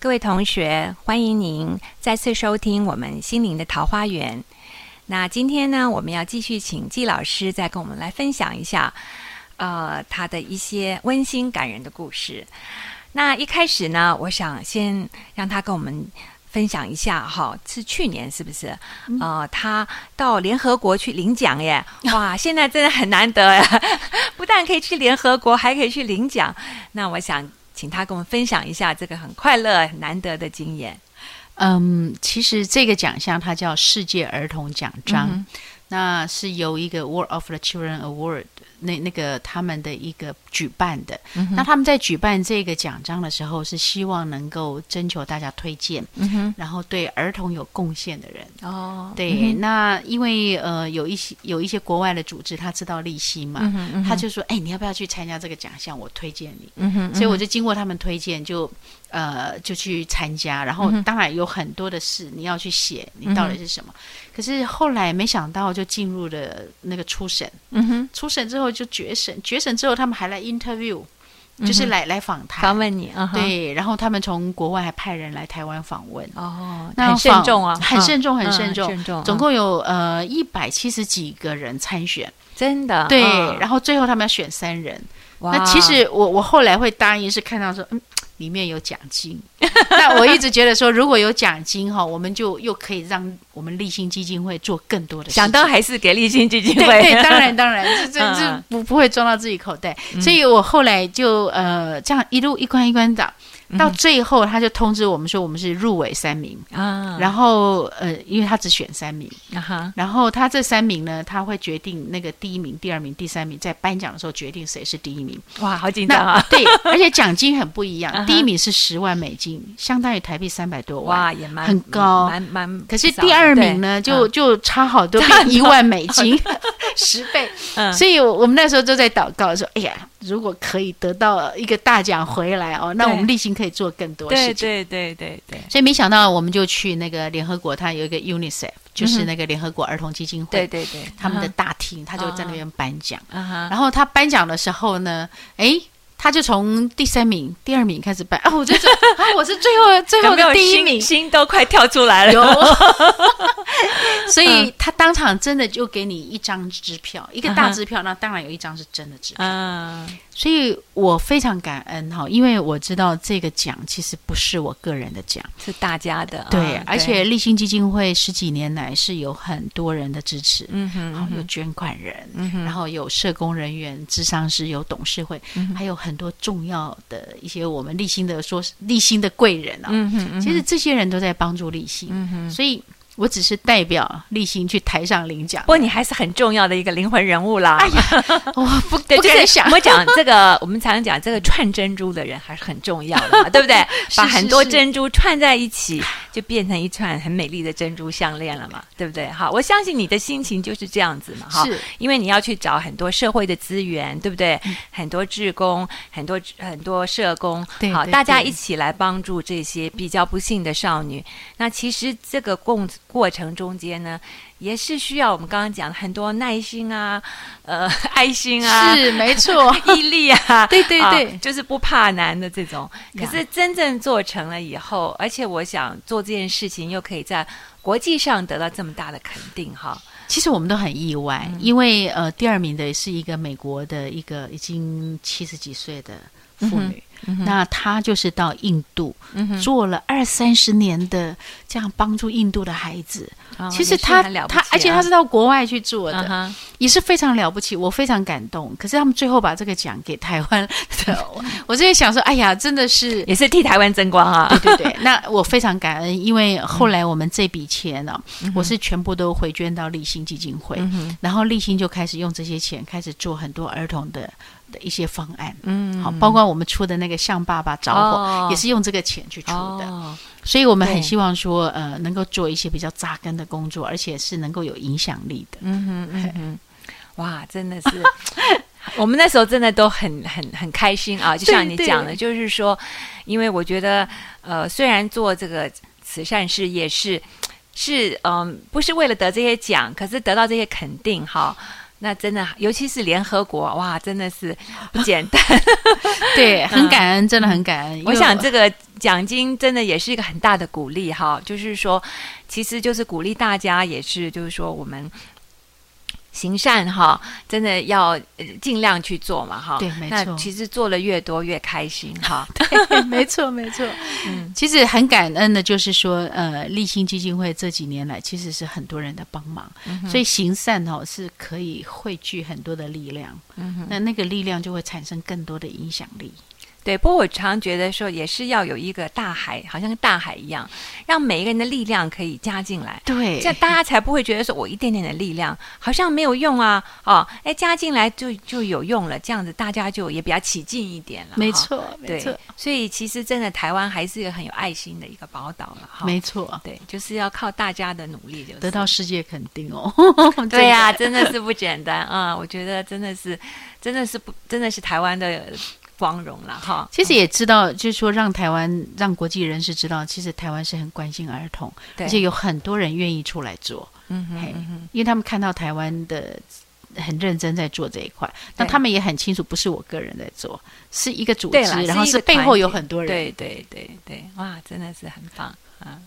各位同学，欢迎您再次收听我们心灵的桃花源。那今天呢，我们要继续请季老师再跟我们来分享一下，呃，他的一些温馨感人的故事。那一开始呢，我想先让他跟我们分享一下，哈，是去年是不是？呃，他到联合国去领奖耶！哇，现在真的很难得呀，不但可以去联合国，还可以去领奖。那我想。请他跟我们分享一下这个很快乐、很难得的经验。嗯，其实这个奖项它叫世界儿童奖章，那是由一个 World of the Children Award。那那个他们的一个举办的，那他们在举办这个奖章的时候，是希望能够征求大家推荐，然后对儿童有贡献的人。哦，对，那因为呃有一些有一些国外的组织，他知道利息嘛，他就说，哎，你要不要去参加这个奖项？我推荐你。嗯哼，所以我就经过他们推荐，就呃就去参加。然后当然有很多的事你要去写，你到底是什么？可是后来没想到就进入了那个初审。嗯哼，初审之后。就决审，决审之后，他们还来 interview，就是来来访谈，访问你。对，然后他们从国外还派人来台湾访问。哦，那很慎重啊，很慎重，很慎重。总共有呃一百七十几个人参选，真的。对，然后最后他们要选三人。那其实我我后来会答应是看到说，嗯。里面有奖金，那我一直觉得说，如果有奖金哈，我们就又可以让我们立新基金会做更多的。想到还是给立新基金会，对，当然当然，这这这不不会装到自己口袋，所以我后来就呃这样一路一关一关找。到最后，他就通知我们说，我们是入围三名啊。然后，呃，因为他只选三名，然后他这三名呢，他会决定那个第一名、第二名、第三名，在颁奖的时候决定谁是第一名。哇，好紧张啊！对，而且奖金很不一样，第一名是十万美金，相当于台币三百多万，哇，也蛮很高，蛮蛮。可是第二名呢，就就差好多，一万美金，十倍。所以我们那时候就在祷告说：“哎呀。”如果可以得到一个大奖回来哦，那我们立新可以做更多事情。对对对对对。所以没想到，我们就去那个联合国，它有一个 UNICEF，就是那个联合国儿童基金会。对对对。他们的大厅，他就在那边颁奖。然后他颁奖的时候呢，哎。他就从第三名、第二名开始办。啊，我就觉得 啊，我是最后最后的第一名，心都快跳出来了。有，所以他当场真的就给你一张支票，一个大支票，那当然有一张是真的支票。嗯。所以我非常感恩哈，因为我知道这个奖其实不是我个人的奖，是大家的。对，而且立新基金会十几年来是有很多人的支持，嗯哼，然后有捐款人，嗯哼，然后有社工人员、智商师、有董事会，还有很多重要的一些我们立新的说立新的贵人啊，嗯哼，其实这些人都在帮助立新，所以。我只是代表立新去台上领奖，不过你还是很重要的一个灵魂人物啦。哎呀，我不 不敢想。我们讲这个，我们常讲这个串珍珠的人还是很重要的，对不对？把很多珍珠串在一起，就变成一串很美丽的珍珠项链了嘛，对不对？好，我相信你的心情就是这样子嘛，哈。是，因为你要去找很多社会的资源，对不对？很多志工，很多很多社工，好，大家一起来帮助这些比较不幸的少女。那其实这个共。过程中间呢，也是需要我们刚刚讲很多耐心啊，呃，爱心啊，是没错，毅力啊，对对对，就是不怕难的这种。可是真正做成了以后，而且我想做这件事情又可以在国际上得到这么大的肯定，哈。其实我们都很意外，因为呃，第二名的是一个美国的一个已经七十几岁的妇女。那他就是到印度做了二三十年的这样帮助印度的孩子。其实他他而且他是到国外去做的，也是非常了不起，我非常感动。可是他们最后把这个奖给台湾 的，我就在想说，哎呀，真的是也是替台湾争光啊！对对对，那我非常感恩，因为后来我们这笔钱呢，我是全部都回捐到立新基金会，然后立新就开始用这些钱开始做很多儿童的。的一些方案，嗯，好，包括我们出的那个向爸爸着火，也是用这个钱去出的，所以我们很希望说，呃，能够做一些比较扎根的工作，而且是能够有影响力的。嗯哼嗯哼，哇，真的是，我们那时候真的都很很很开心啊！就像你讲的，就是说，因为我觉得，呃，虽然做这个慈善事业是是嗯，不是为了得这些奖，可是得到这些肯定哈。那真的，尤其是联合国，哇，真的是不简单。对，很感恩，真的很感恩。我想这个奖金真的也是一个很大的鼓励哈，就是说，其实就是鼓励大家，也是就是说我们。行善哈，真的要尽量去做嘛哈。对，没错。其实做的越多越开心哈。对，没错没错。嗯，其实很感恩的，就是说，呃，立新基金会这几年来其实是很多人的帮忙，所以行善哦是可以汇聚很多的力量。嗯哼，那那个力量就会产生更多的影响力。对，不过我常觉得说，也是要有一个大海，好像大海一样，让每一个人的力量可以加进来。对，这样大家才不会觉得说我一点点的力量好像没有用啊。哦，哎，加进来就就有用了，这样子大家就也比较起劲一点了。没错，没错。所以其实真的台湾还是一个很有爱心的一个宝岛了。哈，没错，对，就是要靠大家的努力，就得到世界肯定哦。对呀，真的是不简单啊！我觉得真的是，真的是不，真的是台湾的。光荣了哈，其实也知道，就是说让台湾让国际人士知道，其实台湾是很关心儿童，而且有很多人愿意出来做，嗯哼，因为他们看到台湾的很认真在做这一块，那他们也很清楚，不是我个人在做，是一个组织，然后是背后有很多人，对对对对，哇，真的是很棒啊！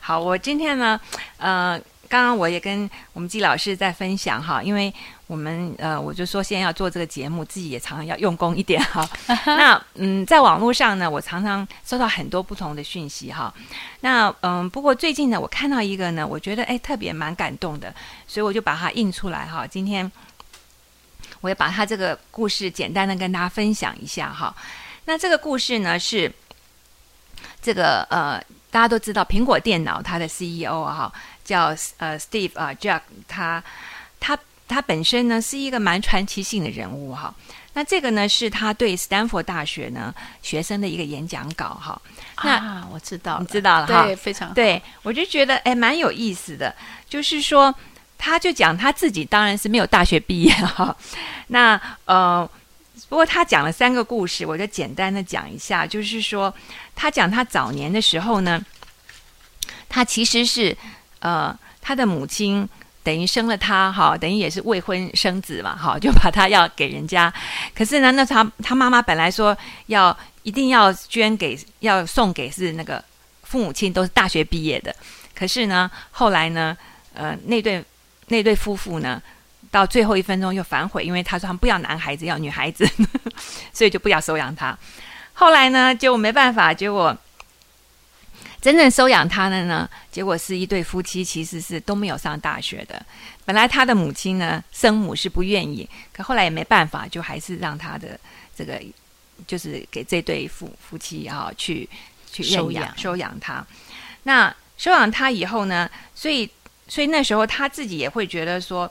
好，我今天呢，呃。刚刚我也跟我们季老师在分享哈，因为我们呃，我就说现在要做这个节目，自己也常常要用功一点哈。那嗯，在网络上呢，我常常收到很多不同的讯息哈。那嗯，不过最近呢，我看到一个呢，我觉得哎特别蛮感动的，所以我就把它印出来哈。今天我也把它这个故事简单的跟大家分享一下哈。那这个故事呢是这个呃，大家都知道苹果电脑它的 CEO 哈。叫呃，Steve 啊，Jack，他他他本身呢是一个蛮传奇性的人物哈。那这个呢是他对斯坦福大学呢学生的一个演讲稿哈。那我知道，你知道了哈，对，非常对。我就觉得哎，蛮有意思的。就是说，他就讲他自己当然是没有大学毕业哈。那呃，不过他讲了三个故事，我就简单的讲一下。就是说，他讲他早年的时候呢，他其实是。呃，他的母亲等于生了他，哈，等于也是未婚生子嘛，哈，就把他要给人家。可是呢，那他他妈妈本来说要一定要捐给，要送给是那个父母亲都是大学毕业的。可是呢，后来呢，呃，那对那对夫妇呢，到最后一分钟又反悔，因为他说他们不要男孩子，要女孩子，所以就不要收养他。后来呢，就没办法，结果。真正收养他的呢，结果是一对夫妻，其实是都没有上大学的。本来他的母亲呢，生母是不愿意，可后来也没办法，就还是让他的这个，就是给这对夫夫妻啊去去收养收养他。那收养他以后呢，所以所以那时候他自己也会觉得说，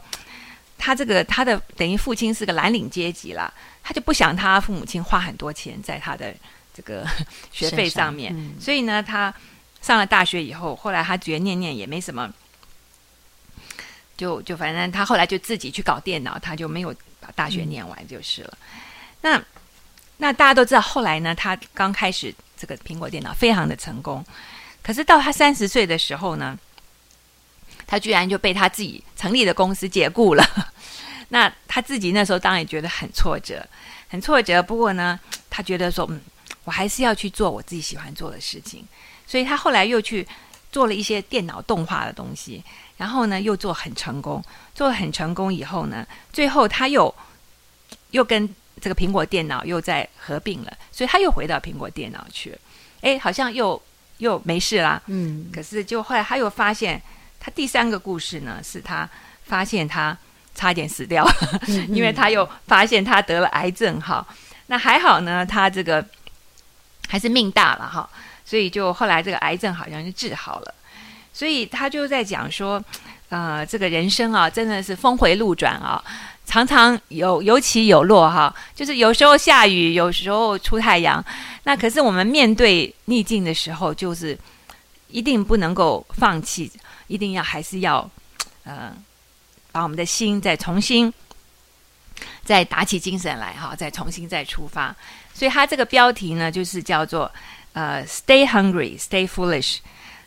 他这个他的等于父亲是个蓝领阶级了，他就不想他父母亲花很多钱在他的这个 学费上面，所以呢，他。上了大学以后，后来他觉得念念也没什么，就就反正他后来就自己去搞电脑，他就没有把大学念完就是了。那那大家都知道，后来呢，他刚开始这个苹果电脑非常的成功，可是到他三十岁的时候呢，他居然就被他自己成立的公司解雇了。那他自己那时候当然也觉得很挫折，很挫折。不过呢，他觉得说，嗯，我还是要去做我自己喜欢做的事情。所以他后来又去做了一些电脑动画的东西，然后呢又做很成功，做很成功以后呢，最后他又又跟这个苹果电脑又在合并了，所以他又回到苹果电脑去了。哎，好像又又没事啦。嗯。可是就后来他又发现，他第三个故事呢，是他发现他差点死掉，因为他又发现他得了癌症。哈，那还好呢，他这个还是命大了哈。所以就后来这个癌症好像就治好了，所以他就在讲说，呃，这个人生啊，真的是峰回路转啊，常常有有起有落哈，就是有时候下雨，有时候出太阳。那可是我们面对逆境的时候，就是一定不能够放弃，一定要还是要，呃，把我们的心再重新再打起精神来哈，再重新再出发。所以他这个标题呢，就是叫做。呃，Stay hungry, stay foolish。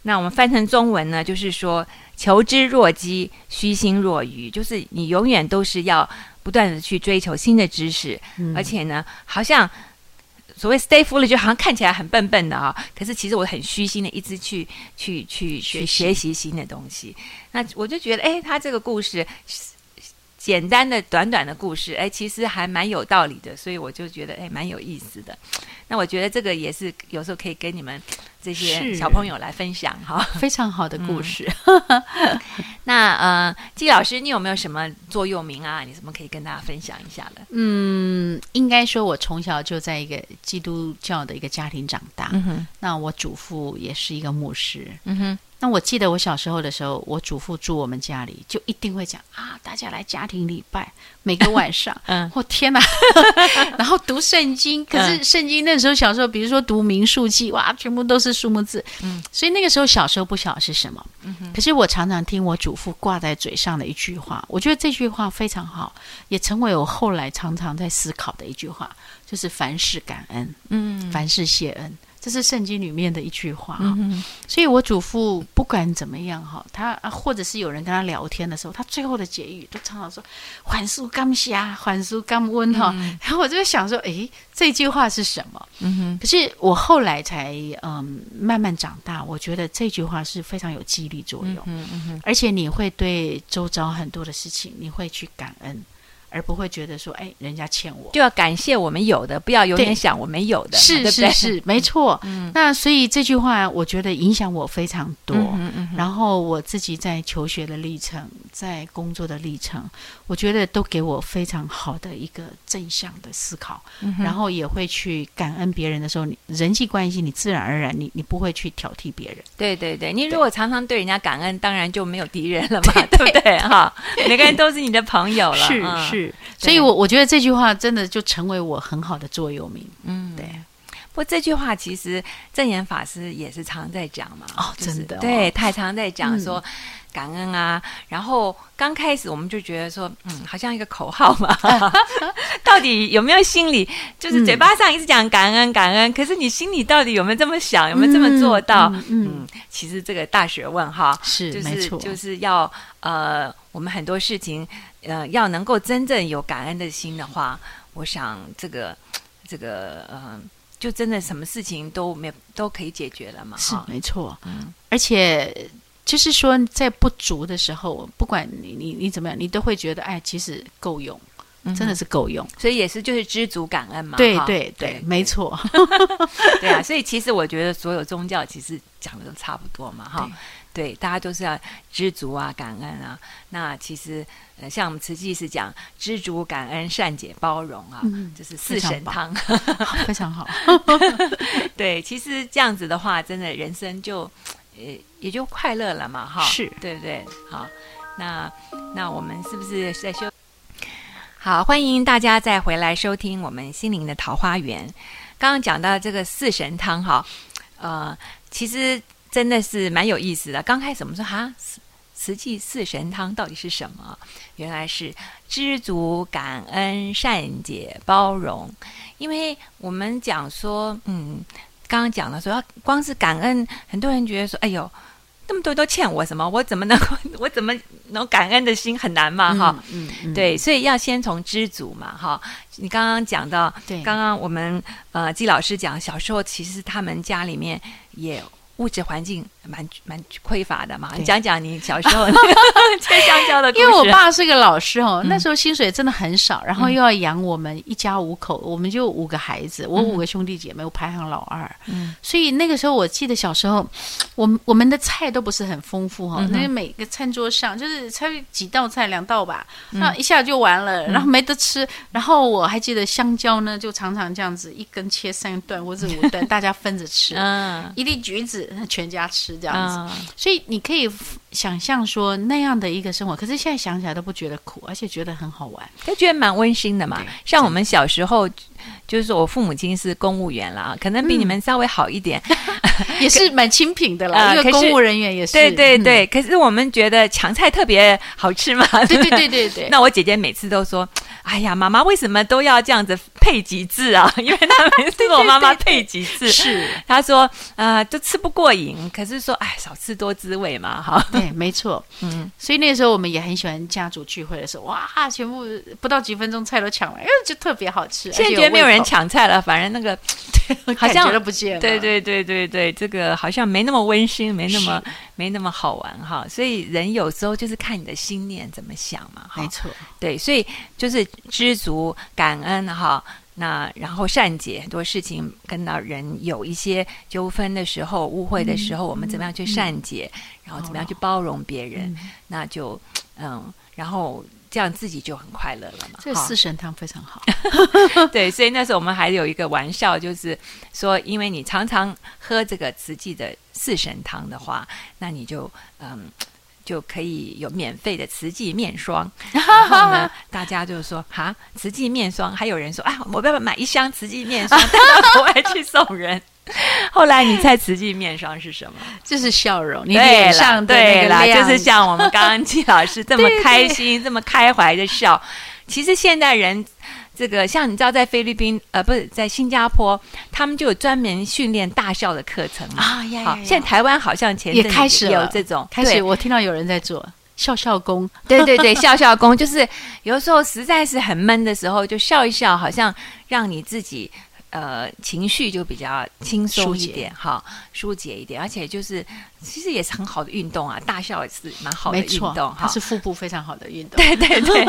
那我们翻成中文呢，就是说求知若饥，虚心若愚，就是你永远都是要不断的去追求新的知识，而且呢，好像。所谓 stay foolish，就好像看起来很笨笨的啊，可是其实我很虚心的一直去去去去学习新的东西。那我就觉得，哎，他这个故事简单的、短短的故事，哎，其实还蛮有道理的，所以我就觉得，哎，蛮有意思的。那我觉得这个也是有时候可以跟你们这些小朋友来分享哈，非常好的故事。那呃，季老师，你有没有什么座右铭啊？你什么可以跟大家分享一下的？嗯，应该说，我从小就在一个基督教的一个家庭长大。嗯哼，那我祖父也是一个牧师。嗯哼。那我记得我小时候的时候，我祖父住我们家里，就一定会讲啊，大家来家庭礼拜，每个晚上，嗯，我天哪，然后读圣经。可是圣经那时候小时候，比如说读民数记，哇，全部都是数目字，嗯，所以那个时候小时候不晓得是什么。可是我常常听我祖父挂在嘴上的一句话，我觉得这句话非常好，也成为我后来常常在思考的一句话，就是凡事感恩，嗯，凡事谢恩。这是圣经里面的一句话哈，所以我祖父不管怎么样哈，他或者是有人跟他聊天的时候，他最后的结语都常常说“还书刚虾，缓速刚温”哈。然 后我就在想说，诶，这句话是什么？嗯哼。可是我后来才嗯慢慢长大，我觉得这句话是非常有激励作用。嗯嗯而且你会对周遭很多的事情，你会去感恩。而不会觉得说，哎，人家欠我，就要感谢我们有的，不要永远想我没有的，是是是，没错。嗯，那所以这句话，我觉得影响我非常多。嗯嗯。然后我自己在求学的历程，在工作的历程，我觉得都给我非常好的一个正向的思考。嗯。然后也会去感恩别人的时候，你人际关系，你自然而然，你你不会去挑剔别人。对对对，你如果常常对人家感恩，当然就没有敌人了嘛，对不对？哈，每个人都是你的朋友了。是是。是，所以，我我觉得这句话真的就成为我很好的座右铭。嗯，对。不过这句话其实正言法师也是常在讲嘛。哦，真的。对，他也常在讲说感恩啊。然后刚开始我们就觉得说，嗯，好像一个口号嘛。到底有没有心里，就是嘴巴上一直讲感恩感恩，可是你心里到底有没有这么想，有没有这么做到？嗯，其实这个大学问哈，是没错，就是要呃，我们很多事情。呃，要能够真正有感恩的心的话，我想这个这个呃，就真的什么事情都没都可以解决了嘛。是没错，嗯，而且就是说，在不足的时候，不管你你你怎么样，你都会觉得哎，其实够用，真的是够用。所以也是就是知足感恩嘛。对对对，没错。对啊，所以其实我觉得所有宗教其实讲的都差不多嘛，哈。对，大家都是要知足啊，感恩啊。那其实，呃，像我们慈济是讲知足、感恩、善解、包容啊，这是四神汤，非常好。对，其实这样子的话，真的人生就，呃，也就快乐了嘛，哈。是，对不对？好，那那我们是不是在修？好，欢迎大家再回来收听我们心灵的桃花源。刚刚讲到这个四神汤，哈，呃，其实。真的是蛮有意思的。刚开始我们说哈，慈慈济四神汤到底是什么？原来是知足、感恩、善解、包容。因为我们讲说，嗯，刚刚讲了说，光是感恩，很多人觉得说，哎呦，那么多都欠我什么？我怎么能够，我怎么能感恩的心很难嘛？哈，嗯嗯，对，所以要先从知足嘛，哈。你刚刚讲到，对，刚刚我们呃季老师讲，小时候其实他们家里面也。物质环境蛮蛮匮乏的嘛，你讲讲你小时候 切香蕉的故事。因为我爸是个老师哦，那时候薪水真的很少，然后又要养我们一家五口，我们就五个孩子，我五个兄弟姐妹，我排行老二。嗯，所以那个时候我记得小时候，我们我们的菜都不是很丰富哈，那每个餐桌上就是才几道菜两道吧，那一下就完了，然后没得吃。然后我还记得香蕉呢，就常常这样子一根切三段或者五段，大家分着吃。嗯，一粒橘子。全家吃这样子，所以你可以想象说那样的一个生活。可是现在想起来都不觉得苦，而且觉得很好玩，就觉得蛮温馨的嘛。像我们小时候，就是我父母亲是公务员啦，可能比你们稍微好一点，也是蛮清贫的啦。因为公务人员也是，对对对。可是我们觉得强菜特别好吃嘛。对对对对 对。那我姐姐每次都说。哎呀，妈妈为什么都要这样子配几字啊？因为他们是我妈妈配几字，是她说呃都吃不过瘾，可是说哎少吃多滋味嘛，哈，对，没错，嗯，所以那个时候我们也很喜欢家族聚会的时候，哇，全部不到几分钟菜都抢完，哎，就特别好吃。现在觉得没有人抢菜了，反正那个 好像都不见了，对对对对对，这个好像没那么温馨，没那么没那么好玩哈。所以人有时候就是看你的心念怎么想嘛，没错，对，所以就是知足感恩哈。那然后善解很多事情跟到人有一些纠纷的时候、误会的时候，我们怎么样去善解，然后怎么样去包容别人，那就嗯，然后这样自己就很快乐了嘛。这四神汤非常好，对，所以那时候我们还有一个玩笑，就是说，因为你常常喝这个慈济的四神汤的话，那你就嗯。就可以有免费的慈济面霜，然后呢，大家就说哈，慈济面霜，还有人说啊，我要不要买一箱慈济面霜 带到国外去送人？后来你猜慈济面霜是什么？就是笑容，你脸上对了，就是像我们刚刚季老师这么开心、这么开怀的笑。其实现代人。这个像你知道，在菲律宾呃，不是在新加坡，他们就有专门训练大笑的课程啊。好，现在台湾好像前也开始有这种，开始我听到有人在做笑笑功。对对对，笑笑功就是有的时候实在是很闷的时候，就笑一笑，好像让你自己。呃，情绪就比较轻松一点，哈，疏解一点，而且就是其实也是很好的运动啊，大笑也是蛮好的运动，它是腹部非常好的运动，对对对，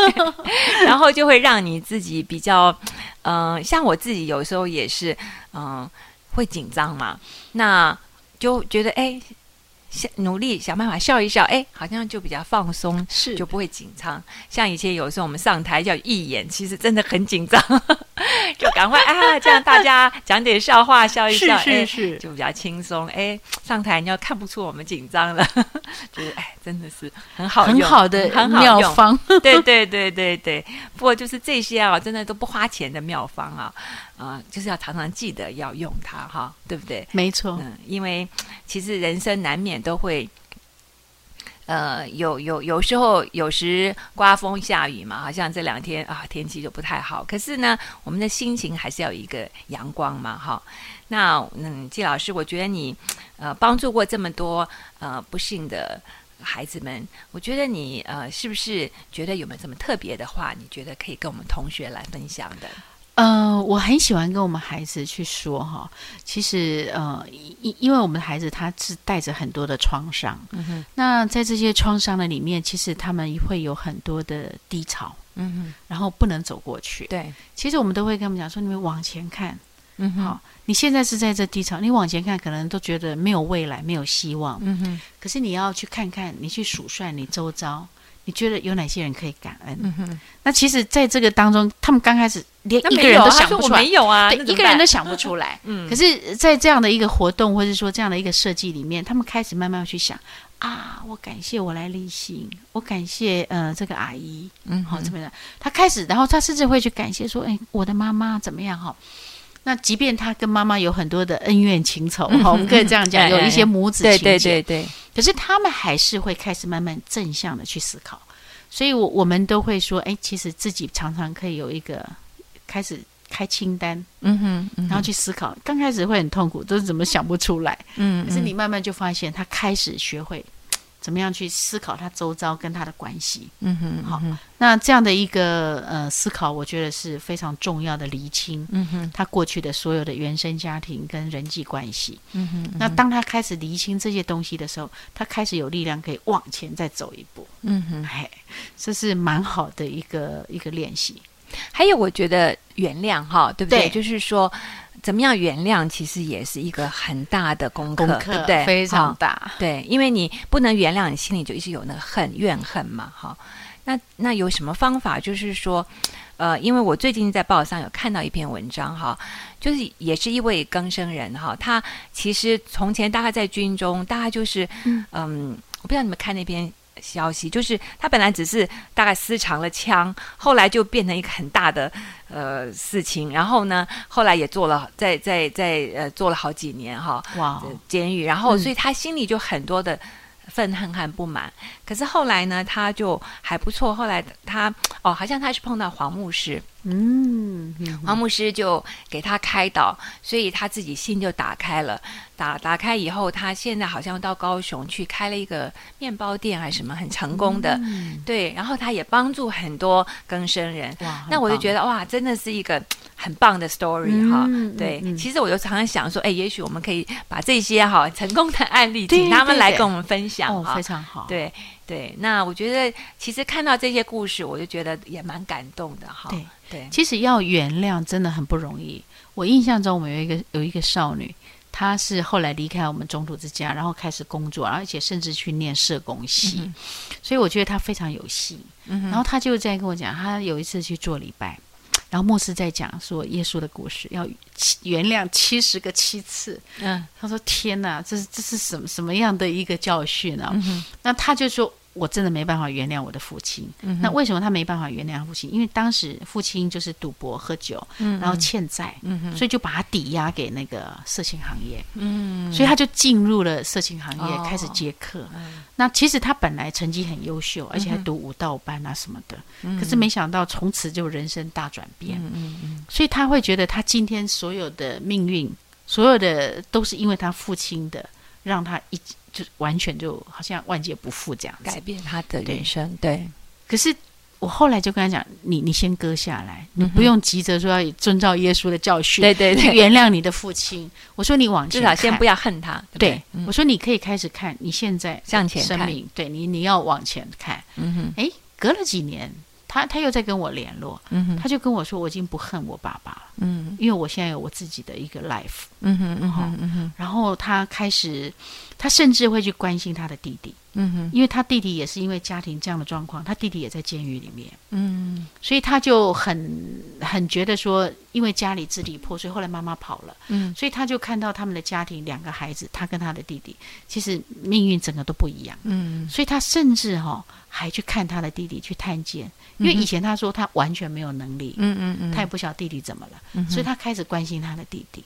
然后就会让你自己比较，嗯，像我自己有时候也是，嗯，会紧张嘛，那就觉得哎。努力想办法笑一笑，哎，好像就比较放松，是。就不会紧张。像以前有时候我们上台叫义演，其实真的很紧张，就赶快啊，这样大家讲点笑话，笑一笑，是是是，就比较轻松。哎，上台你要看不出我们紧张了，就是哎，真的是很好很好的很好妙方。对对对对对，不过就是这些啊，真的都不花钱的妙方啊。啊，就是要常常记得要用它，哈，对不对？没错，嗯，因为其实人生难免都会，呃，有有有时候有时刮风下雨嘛，好像这两天啊天气就不太好。可是呢，我们的心情还是要有一个阳光嘛，哈。那嗯，季老师，我觉得你呃帮助过这么多呃不幸的孩子们，我觉得你呃是不是觉得有没有什么特别的话，你觉得可以跟我们同学来分享的？呃，我很喜欢跟我们孩子去说哈，其实呃，因因为我们的孩子他是带着很多的创伤，那在这些创伤的里面，其实他们会有很多的低潮，嗯哼，然后不能走过去，对，其实我们都会跟他们讲说，你们往前看，嗯哼，好，你现在是在这低潮，你往前看，可能都觉得没有未来，没有希望，嗯哼，可是你要去看看，你去数算你周遭。你觉得有哪些人可以感恩？那其实，在这个当中，他们刚开始连一个人都想不出来，没有啊，一个人都想不出来。嗯，可是，在这样的一个活动，或者说这样的一个设计里面，他们开始慢慢去想啊，我感谢我来立信，我感谢呃这个阿姨，嗯，好怎么样？他开始，然后他甚至会去感谢说，哎，我的妈妈怎么样？哈。那即便他跟妈妈有很多的恩怨情仇，哈，我们可以这样讲，有一些母子情结，对对对对。可是他们还是会开始慢慢正向的去思考，所以，我我们都会说，哎，其实自己常常可以有一个开始开清单，嗯哼，然后去思考。刚开始会很痛苦，都是怎么想不出来，嗯，可是你慢慢就发现，他开始学会。怎么样去思考他周遭跟他的关系？嗯哼，好，那这样的一个呃思考，我觉得是非常重要的厘清。嗯哼，他过去的所有的原生家庭跟人际关系。嗯哼，那当他开始厘清这些东西的时候，他开始有力量可以往前再走一步。嗯哼，嘿，这是蛮好的一个一个练习。还有，我觉得原谅哈，对不对？就是说。怎么样原谅，其实也是一个很大的功课，对不对？非常大。对，因为你不能原谅，你心里就一直有那个恨、怨恨嘛。哈，那那有什么方法？就是说，呃，因为我最近在报上有看到一篇文章，哈，就是也是一位更生人，哈，他其实从前大概在军中，大概就是，嗯，我不知道你们看那篇。消息就是他本来只是大概私藏了枪，后来就变成一个很大的呃事情，然后呢，后来也做了在在在呃做了好几年哈，哇，监狱，然后所以他心里就很多的愤恨和不满。可是后来呢，他就还不错。后来他哦，好像他是碰到黄牧师，嗯，黄牧师就给他开导，所以他自己心就打开了。打打开以后，他现在好像到高雄去开了一个面包店还是什么，很成功的。嗯对，然后他也帮助很多更生人。哇，那我就觉得哇，真的是一个很棒的 story 哈。嗯对，其实我就常常想说，哎，也许我们可以把这些哈成功的案例，请他们来跟我们分享哦，非。常好，对对，那我觉得其实看到这些故事，我就觉得也蛮感动的哈。对对，其实要原谅真的很不容易。我印象中，我们有一个有一个少女，她是后来离开我们中途之家，然后开始工作，而且甚至去念社工系，嗯所以我觉得他非常有戏。嗯然后他就在跟我讲，他有一次去做礼拜，然后牧师在讲说耶稣的故事，要原谅七十个七次。嗯他说：“天哪，这是这是什么什么样的一个教训啊？”嗯那他就说：“我真的没办法原谅我的父亲。嗯那为什么他没办法原谅父亲？因为当时父亲就是赌博、喝酒，嗯然后欠债，嗯所以就把他抵押给那个色情行业，嗯，所以他就进入了色情行业，哦。开始接客。嗯。那其实他本来成绩很优秀，而且还读舞蹈班啊什么的，嗯。可是没想到从此就人生大转变。嗯嗯嗯。所以他会觉得他今天所有的命运，所有的都是因为他父亲的，让他一就完全就好像万劫不复这样子。改。变他的人生，对，可是我后来就跟他讲，你你先割下来，你不用急着说要遵照耶稣的教训，对对对，原谅你的父亲。我说你往前，至少先不要恨他，对对？对，嗯。我说你可以开始看你现在向前看，生命，对你你要往前看。嗯哼。诶，隔了几年，他他又在跟我联络，他就跟我说，我已经不恨我爸爸了，嗯因为我现在有我自己的一个 life。嗯哼嗯哼嗯哼然后他开始，他甚至会去关心他的弟弟，嗯哼。因为他弟弟也是因为家庭这样的状况，他弟弟也在监狱里面，嗯。所以他就很很觉得说，因为家里支离破碎，后来妈妈跑了，嗯。所以他就看到他们的家庭两个孩子，他跟他的弟弟，其实命运整个都不一样。嗯。所以他甚至哈、还去看他的弟弟，去探监，因为以前他说他完全没有能力，嗯嗯嗯，他也不晓得弟弟怎么了，嗯所以他开始关心他的弟弟。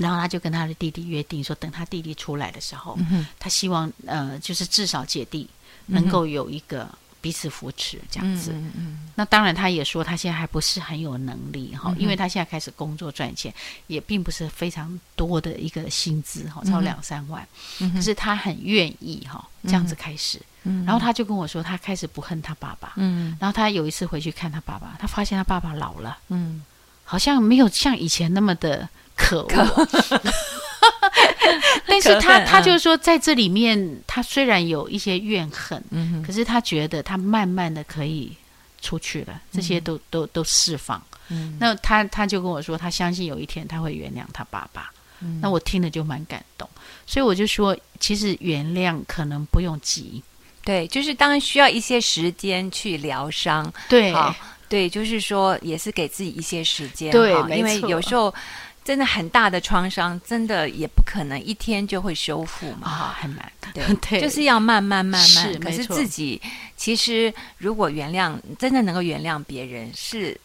然后他就跟他的弟弟约定说，等他弟弟出来的时候，嗯他希望呃，就是至少姐弟能够有一个彼此扶持这样子。嗯嗯那当然，他也说他现在还不是很有能力哈，因为他现在开始工作赚钱，也并不是非常多的一个薪资哈，超两三万。嗯可是他很愿意哈这样子开始。嗯，然后他就跟我说，他开始不恨他爸爸。嗯。然后他有一次回去看他爸爸，他发现他爸爸老了，嗯。好像没有像以前那么的可恶。但是他他就是说，在这里面，他虽然有一些怨恨，嗯可是他觉得他慢慢的可以出去了，这些都、都都释放。嗯。那他他就跟我说，他相信有一天他会原谅他爸爸。嗯。那我听了就蛮感动，所以我就说，其实原谅可能不用急，对，就是当然需要一些时间去疗伤，对。好，对，就是说也是给自己一些时间，对因为有时候真的很大的创伤，真的也不可能一天就会修复嘛，啊哈，，很难，对 对。就是要慢慢慢是慢。可是自己其实如果原谅，真的能够原谅别人，是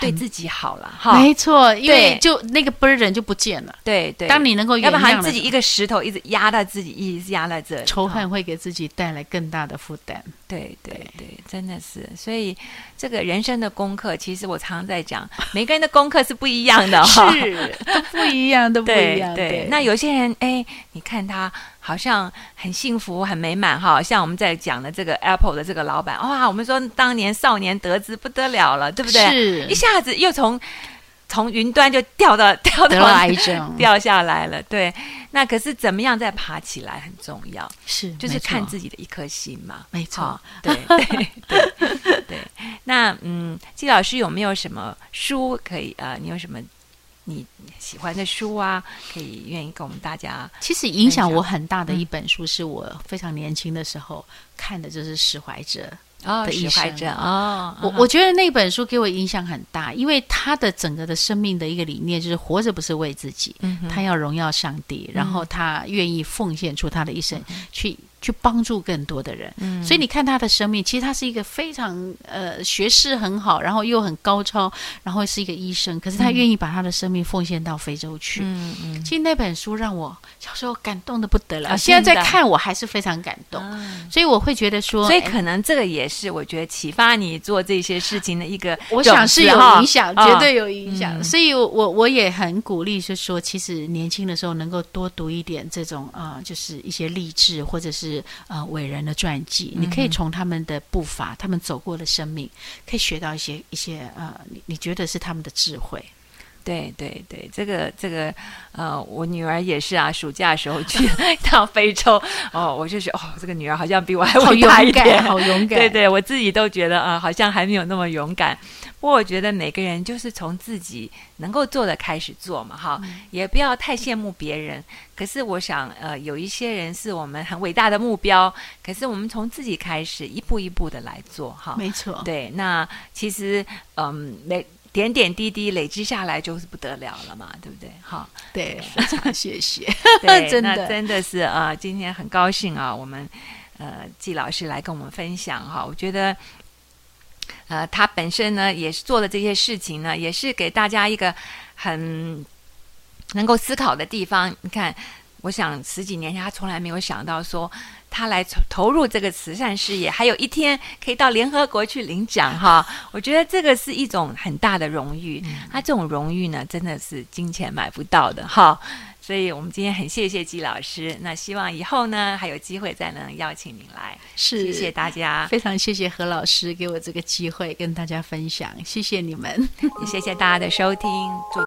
对自己好了，哈，没错，因为就那个 burden 就不见了。对对。当你能够原要不然自己一个石头一直压在自己，一直压在这里，仇恨会给自己带来更大的负担。对对对，真的是，所以这个人生的功课，其实我常常在讲，每个人的功课是不一样的哈。是都不一样，都不对一样。对，那有些人哎，你看他好像很幸福、很美满哈，像我们在讲的这个 Apple 的这个老板，哇，我们说当年少年得志不得了了，对不对？是一下子又从从云端就 掉到掉到癌症，掉下来了，对。那可是怎么样再爬起来很重要，是就是看自己。的一颗心嘛。没错好对 对对对。那嗯，季老师有没有什么书可以呃，你有什么你喜欢的书啊，可以愿意跟我们大家？其实影响我很大的嗯一本书，是我非常年轻的时候看的，就是史怀者。哦，的怀生哲哦，我我觉得那本书给我影响很大，因为他的整个的生命的一个理念就是活着不是为自己，嗯他要荣耀上帝，然后他愿意奉献出他的一生去去帮助更多的人。嗯，所以你看他的生命，其实他是一个非常呃学识很好，然后又很高超，然后是一个医生，可是他愿意把他的生命奉献到非洲去。嗯嗯，其实那本书让我小时候感动的不得了，现在在看我还是非常感动。所以我会觉得说，所以可能这个也是我觉得启发你做这些事情的一个，我想是有影响，绝对有影响。所以我我也很鼓励，是说其实年轻的时候能够多读一点这种啊，就是一些励志或者是呃伟人的传记，你可以从他们的步伐、他们走过的生命，可以学到一些一些呃，你你觉得是他们的智慧。对对对，这个这个呃，我女儿也是啊，暑假的时候去 到非洲哦，我就觉得哦，这个女儿好像比我还勇敢一点，好勇 敢。对对，我自己都觉得啊，好像还没有那么勇敢。不过我觉得每个人就是从自己能够做的开始做嘛，哈，也不要太羡慕别人。可是我想，呃，有一些人是我们很伟大的目标，可是我们从自己开始，一步一步的来做，哈，没错。对，那其实，嗯，每。点点滴滴累积下来就是不得了了嘛，对不对？好，对，非常谢谢，真的真的是啊，今天很高兴啊，我们呃季老师来跟我们分享哈，我觉得呃他本身呢也是做的这些事情呢，也是给大家一个很能够思考的地方。你看，我想十几年前他从来没有想到说。他来投投入这个慈善事业，还有一天可以到联合国去领奖哈，我觉得这个是一种很大的荣誉。他这种荣誉呢，真的是金钱买不到的哈。所以我们今天很谢谢季老师，那希望以后呢还有机会再能邀请您来。是，谢谢大家，非常谢谢何老师给我这个机会跟大家分享，谢谢你们，也谢谢大家的收听。祝。